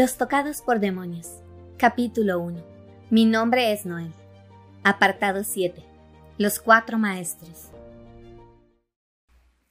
Los tocados por demonios. Capítulo 1. Mi nombre es Noel. Apartado 7. Los cuatro maestros.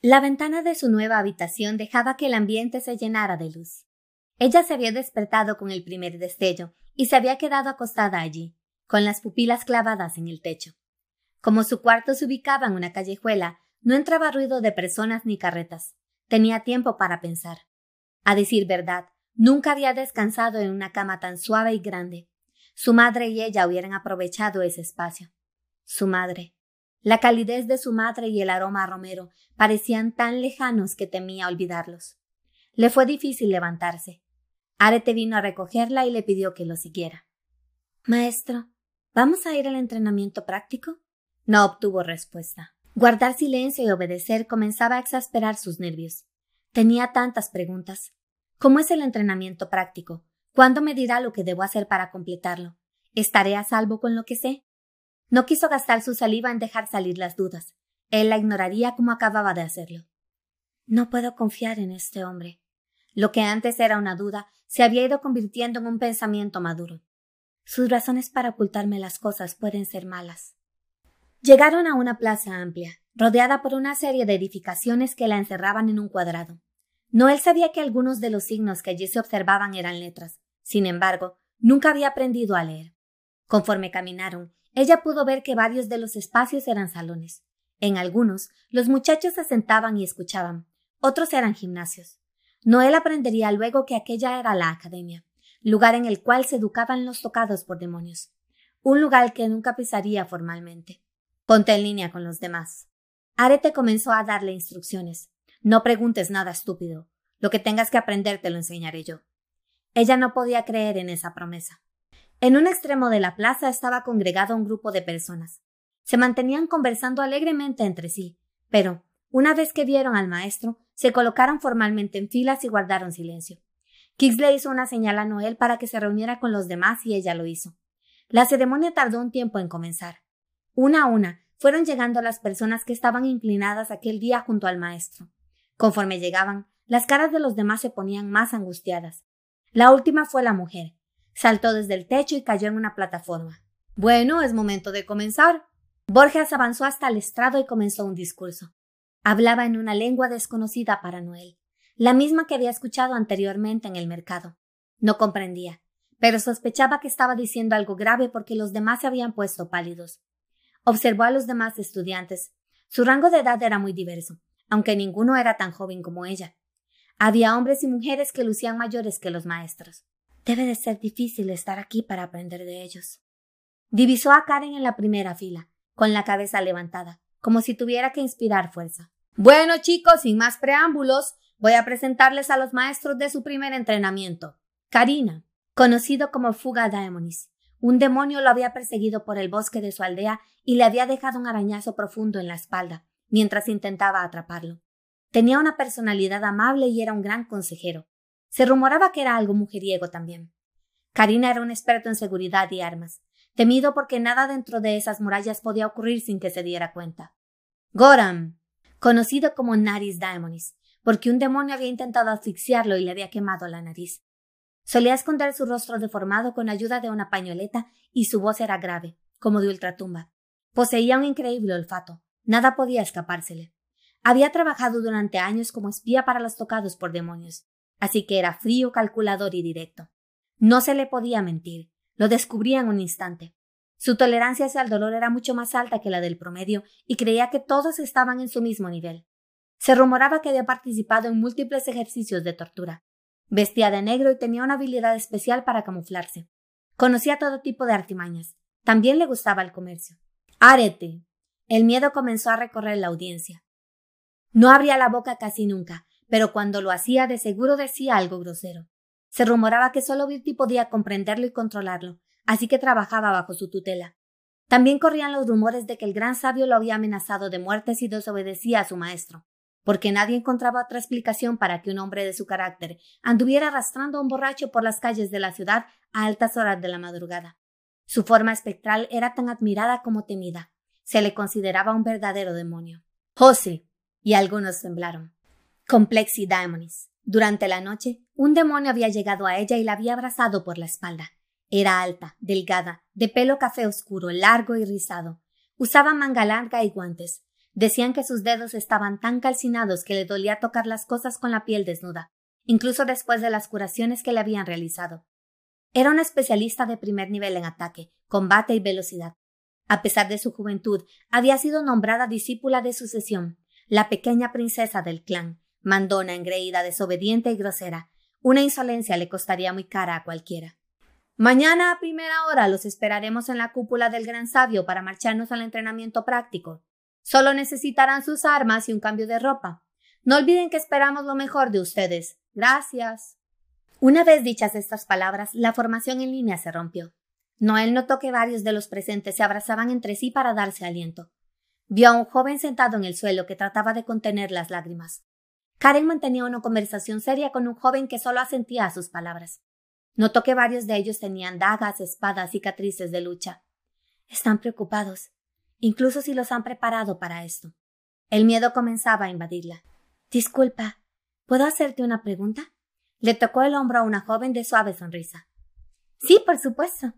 La ventana de su nueva habitación dejaba que el ambiente se llenara de luz. Ella se había despertado con el primer destello y se había quedado acostada allí, con las pupilas clavadas en el techo. Como su cuarto se ubicaba en una callejuela, no entraba ruido de personas ni carretas. Tenía tiempo para pensar. A decir verdad, Nunca había descansado en una cama tan suave y grande. Su madre y ella hubieran aprovechado ese espacio. Su madre. La calidez de su madre y el aroma a romero parecían tan lejanos que temía olvidarlos. Le fue difícil levantarse. Arete vino a recogerla y le pidió que lo siguiera. Maestro, ¿vamos a ir al entrenamiento práctico? No obtuvo respuesta. Guardar silencio y obedecer comenzaba a exasperar sus nervios. Tenía tantas preguntas. ¿Cómo es el entrenamiento práctico? ¿Cuándo me dirá lo que debo hacer para completarlo? ¿Estaré a salvo con lo que sé? No quiso gastar su saliva en dejar salir las dudas. Él la ignoraría como acababa de hacerlo. No puedo confiar en este hombre. Lo que antes era una duda se había ido convirtiendo en un pensamiento maduro. Sus razones para ocultarme las cosas pueden ser malas. Llegaron a una plaza amplia, rodeada por una serie de edificaciones que la encerraban en un cuadrado. Noel sabía que algunos de los signos que allí se observaban eran letras. Sin embargo, nunca había aprendido a leer. Conforme caminaron, ella pudo ver que varios de los espacios eran salones. En algunos, los muchachos se sentaban y escuchaban, otros eran gimnasios. Noel aprendería luego que aquella era la academia, lugar en el cual se educaban los tocados por demonios, un lugar que nunca pisaría formalmente. Ponte en línea con los demás. Arete comenzó a darle instrucciones. No preguntes nada estúpido. Lo que tengas que aprender te lo enseñaré yo. Ella no podía creer en esa promesa. En un extremo de la plaza estaba congregado un grupo de personas. Se mantenían conversando alegremente entre sí, pero, una vez que vieron al maestro, se colocaron formalmente en filas y guardaron silencio. Kix le hizo una señal a Noel para que se reuniera con los demás y ella lo hizo. La ceremonia tardó un tiempo en comenzar. Una a una fueron llegando las personas que estaban inclinadas aquel día junto al maestro. Conforme llegaban, las caras de los demás se ponían más angustiadas. La última fue la mujer. Saltó desde el techo y cayó en una plataforma. Bueno, es momento de comenzar. Borges avanzó hasta el estrado y comenzó un discurso. Hablaba en una lengua desconocida para Noel, la misma que había escuchado anteriormente en el mercado. No comprendía, pero sospechaba que estaba diciendo algo grave porque los demás se habían puesto pálidos. Observó a los demás estudiantes. Su rango de edad era muy diverso aunque ninguno era tan joven como ella. Había hombres y mujeres que lucían mayores que los maestros. Debe de ser difícil estar aquí para aprender de ellos. Divisó a Karen en la primera fila, con la cabeza levantada, como si tuviera que inspirar fuerza. Bueno, chicos, sin más preámbulos, voy a presentarles a los maestros de su primer entrenamiento. Karina, conocido como Fuga Daemonis. Un demonio lo había perseguido por el bosque de su aldea y le había dejado un arañazo profundo en la espalda, mientras intentaba atraparlo. Tenía una personalidad amable y era un gran consejero. Se rumoraba que era algo mujeriego también. Karina era un experto en seguridad y armas, temido porque nada dentro de esas murallas podía ocurrir sin que se diera cuenta. Goram, conocido como Naris Daemonis, porque un demonio había intentado asfixiarlo y le había quemado la nariz. Solía esconder su rostro deformado con ayuda de una pañoleta y su voz era grave, como de ultratumba. Poseía un increíble olfato. Nada podía escapársele. Había trabajado durante años como espía para los tocados por demonios, así que era frío, calculador y directo. No se le podía mentir, lo descubría en un instante. Su tolerancia hacia el dolor era mucho más alta que la del promedio y creía que todos estaban en su mismo nivel. Se rumoraba que había participado en múltiples ejercicios de tortura. Vestía de negro y tenía una habilidad especial para camuflarse. Conocía todo tipo de artimañas. También le gustaba el comercio. Arete, el miedo comenzó a recorrer la audiencia. No abría la boca casi nunca, pero cuando lo hacía de seguro decía algo grosero. Se rumoraba que solo Virti podía comprenderlo y controlarlo, así que trabajaba bajo su tutela. También corrían los rumores de que el gran sabio lo había amenazado de muerte si desobedecía a su maestro, porque nadie encontraba otra explicación para que un hombre de su carácter anduviera arrastrando a un borracho por las calles de la ciudad a altas horas de la madrugada. Su forma espectral era tan admirada como temida. Se le consideraba un verdadero demonio. José, y algunos temblaron. Complexi Daemonis, Durante la noche, un demonio había llegado a ella y la había abrazado por la espalda. Era alta, delgada, de pelo café oscuro, largo y rizado. Usaba manga larga y guantes. Decían que sus dedos estaban tan calcinados que le dolía tocar las cosas con la piel desnuda, incluso después de las curaciones que le habían realizado. Era una especialista de primer nivel en ataque, combate y velocidad. A pesar de su juventud, había sido nombrada discípula de sucesión, la pequeña princesa del clan, mandona, engreída, desobediente y grosera. Una insolencia le costaría muy cara a cualquiera. Mañana a primera hora los esperaremos en la cúpula del gran sabio para marcharnos al entrenamiento práctico. Solo necesitarán sus armas y un cambio de ropa. No olviden que esperamos lo mejor de ustedes. Gracias. Una vez dichas estas palabras, la formación en línea se rompió. Noel notó que varios de los presentes se abrazaban entre sí para darse aliento. Vio a un joven sentado en el suelo que trataba de contener las lágrimas. Karen mantenía una conversación seria con un joven que solo asentía a sus palabras. Notó que varios de ellos tenían dagas, espadas, cicatrices de lucha. Están preocupados, incluso si los han preparado para esto. El miedo comenzaba a invadirla. Disculpa, ¿puedo hacerte una pregunta? Le tocó el hombro a una joven de suave sonrisa. Sí, por supuesto.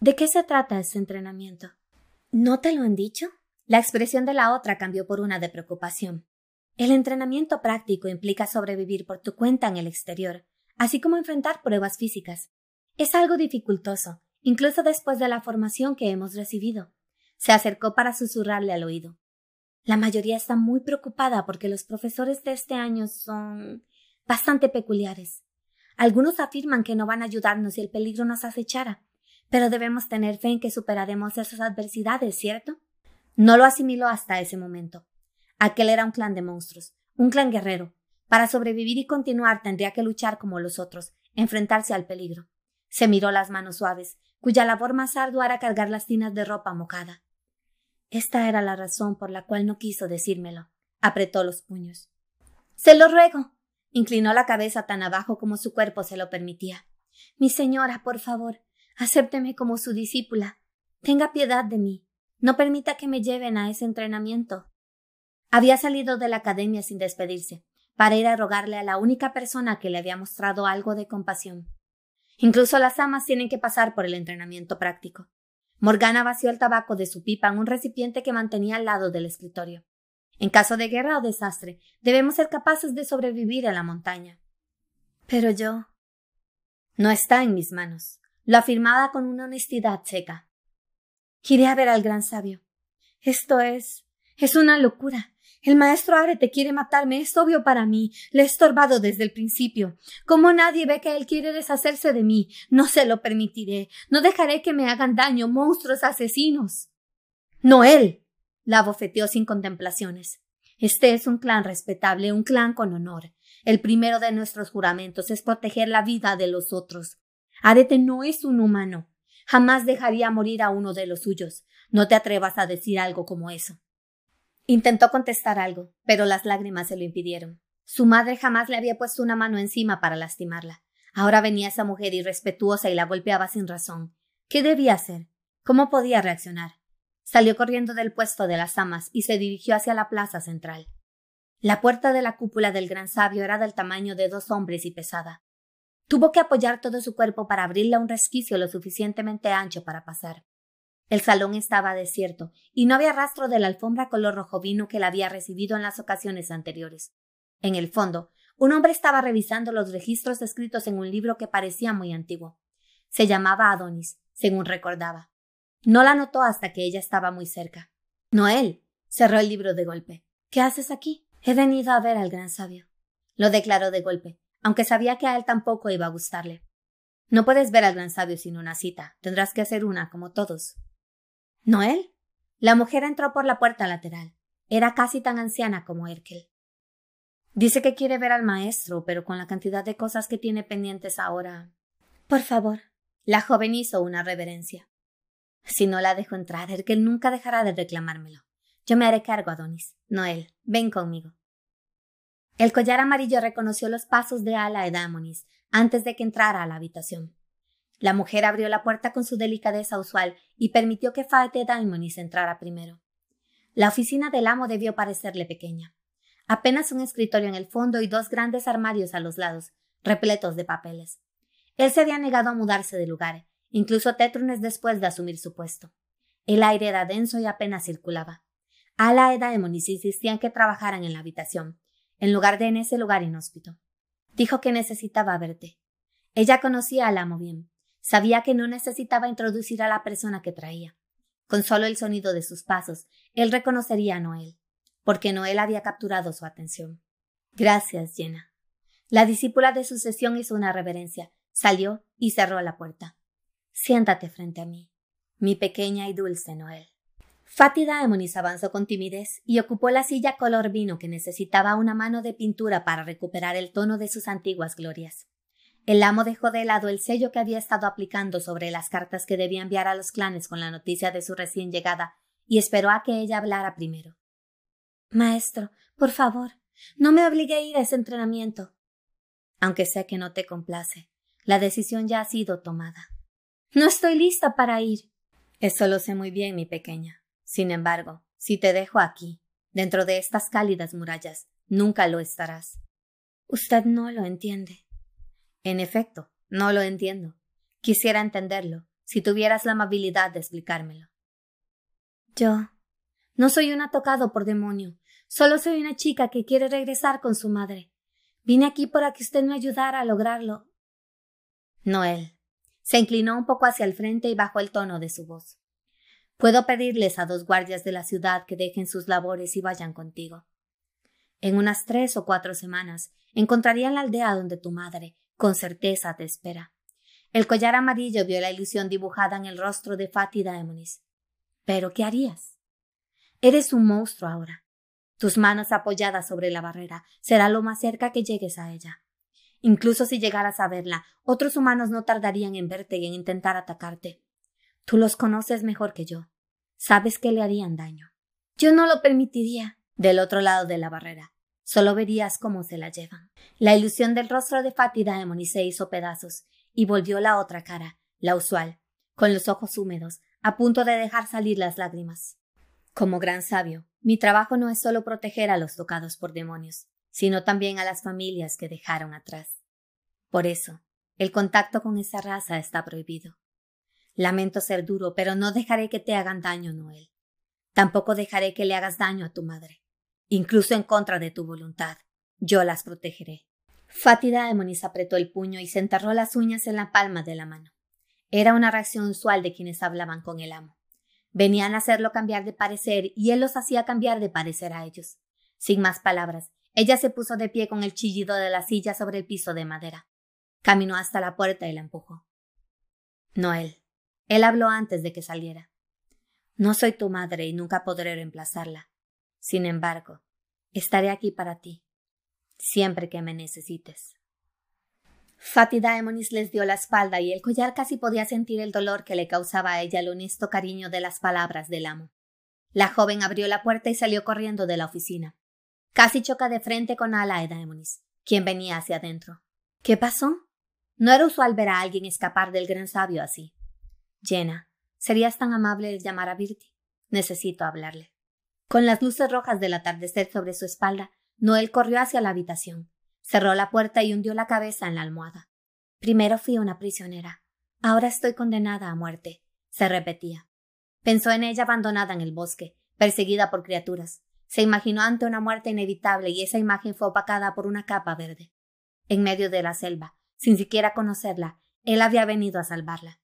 ¿De qué se trata ese entrenamiento? ¿No te lo han dicho? La expresión de la otra cambió por una de preocupación. El entrenamiento práctico implica sobrevivir por tu cuenta en el exterior, así como enfrentar pruebas físicas. Es algo dificultoso, incluso después de la formación que hemos recibido. Se acercó para susurrarle al oído. La mayoría está muy preocupada porque los profesores de este año son bastante peculiares. Algunos afirman que no van a ayudarnos si el peligro nos acechara, pero debemos tener fe en que superaremos esas adversidades, ¿cierto? No lo asimiló hasta ese momento. Aquel era un clan de monstruos, un clan guerrero. Para sobrevivir y continuar tendría que luchar como los otros, enfrentarse al peligro. Se miró las manos suaves, cuya labor más ardua era cargar las tinas de ropa mojada. Esta era la razón por la cual no quiso decírmelo. Apretó los puños. Se lo ruego. Inclinó la cabeza tan abajo como su cuerpo se lo permitía. Mi señora, por favor, acépteme como su discípula. Tenga piedad de mí. No permita que me lleven a ese entrenamiento. Había salido de la academia sin despedirse, para ir a rogarle a la única persona que le había mostrado algo de compasión. Incluso las amas tienen que pasar por el entrenamiento práctico. Morgana vació el tabaco de su pipa en un recipiente que mantenía al lado del escritorio. En caso de guerra o desastre, debemos ser capaces de sobrevivir a la montaña. Pero yo. No está en mis manos. Lo afirmaba con una honestidad seca. Iré a ver al gran sabio. Esto es. es una locura. El maestro te quiere matarme, es obvio para mí. Le he estorbado desde el principio. Como nadie ve que él quiere deshacerse de mí, no se lo permitiré. No dejaré que me hagan daño monstruos asesinos. No él. La bofeteó sin contemplaciones. Este es un clan respetable, un clan con honor. El primero de nuestros juramentos es proteger la vida de los otros. Arete no es un humano. Jamás dejaría morir a uno de los suyos. No te atrevas a decir algo como eso. Intentó contestar algo, pero las lágrimas se lo impidieron. Su madre jamás le había puesto una mano encima para lastimarla. Ahora venía esa mujer irrespetuosa y la golpeaba sin razón. ¿Qué debía hacer? ¿Cómo podía reaccionar? Salió corriendo del puesto de las amas y se dirigió hacia la plaza central. La puerta de la cúpula del gran sabio era del tamaño de dos hombres y pesada. Tuvo que apoyar todo su cuerpo para abrirle un resquicio lo suficientemente ancho para pasar. El salón estaba desierto y no había rastro de la alfombra color rojo vino que la había recibido en las ocasiones anteriores. En el fondo, un hombre estaba revisando los registros escritos en un libro que parecía muy antiguo. Se llamaba Adonis, según recordaba. No la notó hasta que ella estaba muy cerca. Noel. cerró el libro de golpe. ¿Qué haces aquí? He venido a ver al gran sabio. Lo declaró de golpe, aunque sabía que a él tampoco iba a gustarle. No puedes ver al gran sabio sin una cita. Tendrás que hacer una, como todos. ¿Noel? La mujer entró por la puerta lateral. Era casi tan anciana como Erkel. Dice que quiere ver al maestro, pero con la cantidad de cosas que tiene pendientes ahora. Por favor. La joven hizo una reverencia. Si no la dejo entrar, Erkel nunca dejará de reclamármelo. Yo me haré cargo, Adonis. Noel, ven conmigo. El collar amarillo reconoció los pasos de Ala Edamonis antes de que entrara a la habitación. La mujer abrió la puerta con su delicadeza usual y permitió que Faete Daimonis entrara primero. La oficina del amo debió parecerle pequeña. apenas un escritorio en el fondo y dos grandes armarios a los lados, repletos de papeles. Él se había negado a mudarse de lugar, incluso Tetrunes después de asumir su puesto. El aire era denso y apenas circulaba. Ala y Daemonis insistían que trabajaran en la habitación, en lugar de en ese lugar inhóspito. Dijo que necesitaba verte. Ella conocía al amo bien. Sabía que no necesitaba introducir a la persona que traía. Con solo el sonido de sus pasos, él reconocería a Noel, porque Noel había capturado su atención. Gracias, Jenna. La discípula de sucesión hizo una reverencia, salió y cerró la puerta. Siéntate frente a mí, mi pequeña y dulce Noel. Fátida Daemonis avanzó con timidez y ocupó la silla color vino que necesitaba una mano de pintura para recuperar el tono de sus antiguas glorias. El amo dejó de lado el sello que había estado aplicando sobre las cartas que debía enviar a los clanes con la noticia de su recién llegada y esperó a que ella hablara primero. Maestro, por favor, no me obligue a ir a ese entrenamiento. Aunque sé que no te complace, la decisión ya ha sido tomada. No estoy lista para ir. Eso lo sé muy bien, mi pequeña. Sin embargo, si te dejo aquí, dentro de estas cálidas murallas, nunca lo estarás. Usted no lo entiende. En efecto, no lo entiendo. Quisiera entenderlo, si tuvieras la amabilidad de explicármelo. Yo no soy una tocado por demonio, solo soy una chica que quiere regresar con su madre. Vine aquí para que usted me ayudara a lograrlo. Noel. Se inclinó un poco hacia el frente y bajó el tono de su voz. Puedo pedirles a dos guardias de la ciudad que dejen sus labores y vayan contigo. En unas tres o cuatro semanas encontrarían la aldea donde tu madre, con certeza, te espera. El collar amarillo vio la ilusión dibujada en el rostro de Fatih Daemonis. Pero ¿qué harías? Eres un monstruo ahora. Tus manos apoyadas sobre la barrera será lo más cerca que llegues a ella. Incluso si llegaras a verla, otros humanos no tardarían en verte y en intentar atacarte. Tú los conoces mejor que yo. Sabes que le harían daño. Yo no lo permitiría. Del otro lado de la barrera. Solo verías cómo se la llevan. La ilusión del rostro de Fatih Daemon se hizo pedazos y volvió la otra cara, la usual, con los ojos húmedos, a punto de dejar salir las lágrimas. Como gran sabio, mi trabajo no es solo proteger a los tocados por demonios, sino también a las familias que dejaron atrás. Por eso, el contacto con esa raza está prohibido. Lamento ser duro, pero no dejaré que te hagan daño, Noel. Tampoco dejaré que le hagas daño a tu madre. Incluso en contra de tu voluntad, yo las protegeré. Fatida Emonis apretó el puño y se enterró las uñas en la palma de la mano. Era una reacción usual de quienes hablaban con el amo. Venían a hacerlo cambiar de parecer y él los hacía cambiar de parecer a ellos. Sin más palabras, ella se puso de pie con el chillido de la silla sobre el piso de madera. Caminó hasta la puerta y la empujó. Noel, él habló antes de que saliera. No soy tu madre y nunca podré reemplazarla. Sin embargo, estaré aquí para ti, siempre que me necesites. Fatih Daemonis les dio la espalda y el collar casi podía sentir el dolor que le causaba a ella el honesto cariño de las palabras del amo. La joven abrió la puerta y salió corriendo de la oficina. Casi choca de frente con Ala Daemonis, quien venía hacia adentro. ¿Qué pasó? No era usual ver a alguien escapar del gran sabio así. Jenna, ¿serías tan amable de llamar a Virti? Necesito hablarle. Con las luces rojas del atardecer sobre su espalda, Noel corrió hacia la habitación. Cerró la puerta y hundió la cabeza en la almohada. Primero fui una prisionera. Ahora estoy condenada a muerte. se repetía. Pensó en ella abandonada en el bosque, perseguida por criaturas. Se imaginó ante una muerte inevitable y esa imagen fue opacada por una capa verde. En medio de la selva, sin siquiera conocerla, él había venido a salvarla.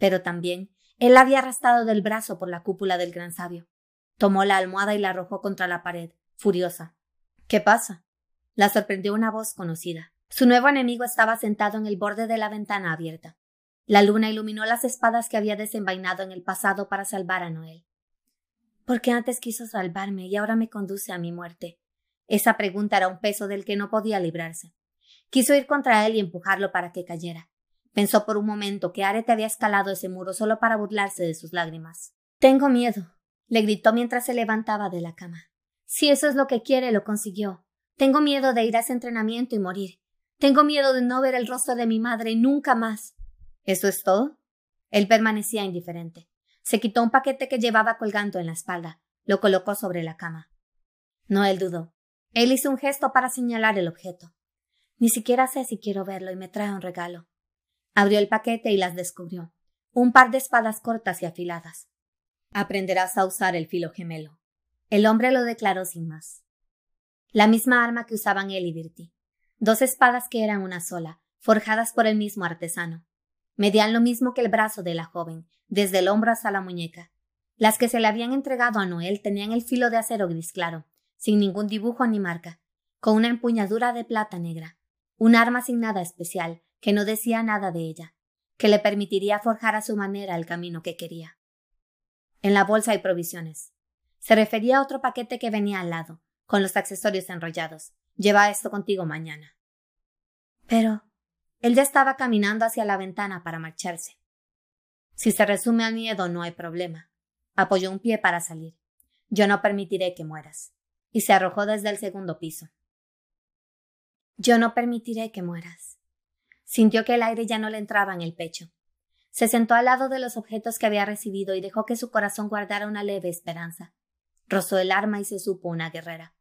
Pero también él la había arrastrado del brazo por la cúpula del gran sabio. Tomó la almohada y la arrojó contra la pared, furiosa. ¿Qué pasa? La sorprendió una voz conocida. Su nuevo enemigo estaba sentado en el borde de la ventana abierta. La luna iluminó las espadas que había desenvainado en el pasado para salvar a Noel. ¿Por qué antes quiso salvarme y ahora me conduce a mi muerte? Esa pregunta era un peso del que no podía librarse. Quiso ir contra él y empujarlo para que cayera. Pensó por un momento que Arete había escalado ese muro solo para burlarse de sus lágrimas. Tengo miedo, le gritó mientras se levantaba de la cama. Si eso es lo que quiere, lo consiguió. Tengo miedo de ir a ese entrenamiento y morir. Tengo miedo de no ver el rostro de mi madre nunca más. ¿Eso es todo? Él permanecía indiferente. Se quitó un paquete que llevaba colgando en la espalda. Lo colocó sobre la cama. Noel dudó. Él hizo un gesto para señalar el objeto. Ni siquiera sé si quiero verlo y me trae un regalo. Abrió el paquete y las descubrió. Un par de espadas cortas y afiladas. Aprenderás a usar el filo gemelo. El hombre lo declaró sin más. La misma arma que usaban él y Virti. Dos espadas que eran una sola, forjadas por el mismo artesano. Medían lo mismo que el brazo de la joven, desde el hombro hasta la muñeca. Las que se le habían entregado a Noel tenían el filo de acero gris claro, sin ningún dibujo ni marca, con una empuñadura de plata negra, un arma sin nada especial, que no decía nada de ella, que le permitiría forjar a su manera el camino que quería. En la bolsa hay provisiones. Se refería a otro paquete que venía al lado, con los accesorios enrollados. Lleva esto contigo mañana. Pero él ya estaba caminando hacia la ventana para marcharse. Si se resume al miedo, no hay problema. Apoyó un pie para salir. Yo no permitiré que mueras. Y se arrojó desde el segundo piso. Yo no permitiré que mueras. Sintió que el aire ya no le entraba en el pecho. Se sentó al lado de los objetos que había recibido y dejó que su corazón guardara una leve esperanza. Rozó el arma y se supo una guerrera.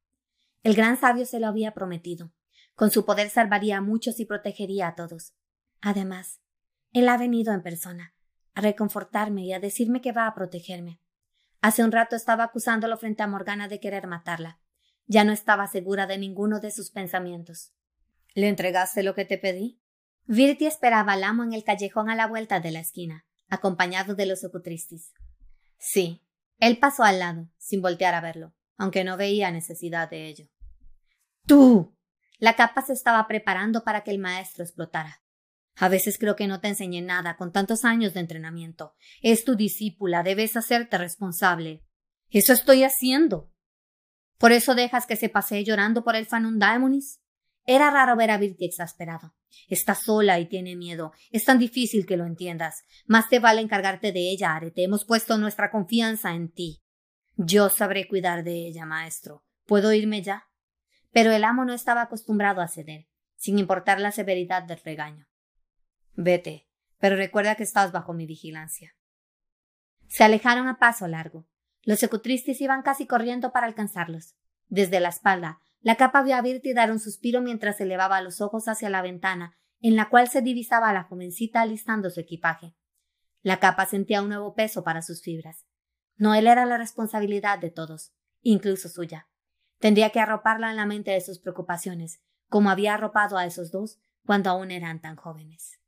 El gran sabio se lo había prometido. Con su poder salvaría a muchos y protegería a todos. Además, él ha venido en persona, a reconfortarme y a decirme que va a protegerme. Hace un rato estaba acusándolo frente a Morgana de querer matarla. Ya no estaba segura de ninguno de sus pensamientos. ¿Le entregaste lo que te pedí? Virti esperaba al amo en el callejón a la vuelta de la esquina, acompañado de los ocutristis. Sí, él pasó al lado, sin voltear a verlo, aunque no veía necesidad de ello. ¡Tú! La capa se estaba preparando para que el maestro explotara. A veces creo que no te enseñé nada con tantos años de entrenamiento. Es tu discípula, debes hacerte responsable. Eso estoy haciendo. ¿Por eso dejas que se pasee llorando por el Fanundaemonis? Era raro ver a Virti exasperado. Está sola y tiene miedo. Es tan difícil que lo entiendas. Más te vale encargarte de ella, Arete. Hemos puesto nuestra confianza en ti. Yo sabré cuidar de ella, maestro. ¿Puedo irme ya? Pero el amo no estaba acostumbrado a ceder, sin importar la severidad del regaño. Vete, pero recuerda que estás bajo mi vigilancia. Se alejaron a paso largo. Los secutristis iban casi corriendo para alcanzarlos. Desde la espalda, la capa vio a Virti dar un suspiro mientras elevaba los ojos hacia la ventana, en la cual se divisaba a la jovencita alistando su equipaje. La capa sentía un nuevo peso para sus fibras. No él era la responsabilidad de todos, incluso suya. Tendría que arroparla en la mente de sus preocupaciones, como había arropado a esos dos cuando aún eran tan jóvenes.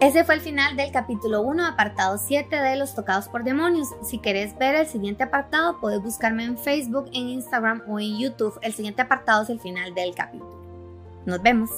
Ese fue el final del capítulo 1, apartado 7 de Los Tocados por Demonios. Si querés ver el siguiente apartado, puedes buscarme en Facebook, en Instagram o en YouTube. El siguiente apartado es el final del capítulo. Nos vemos.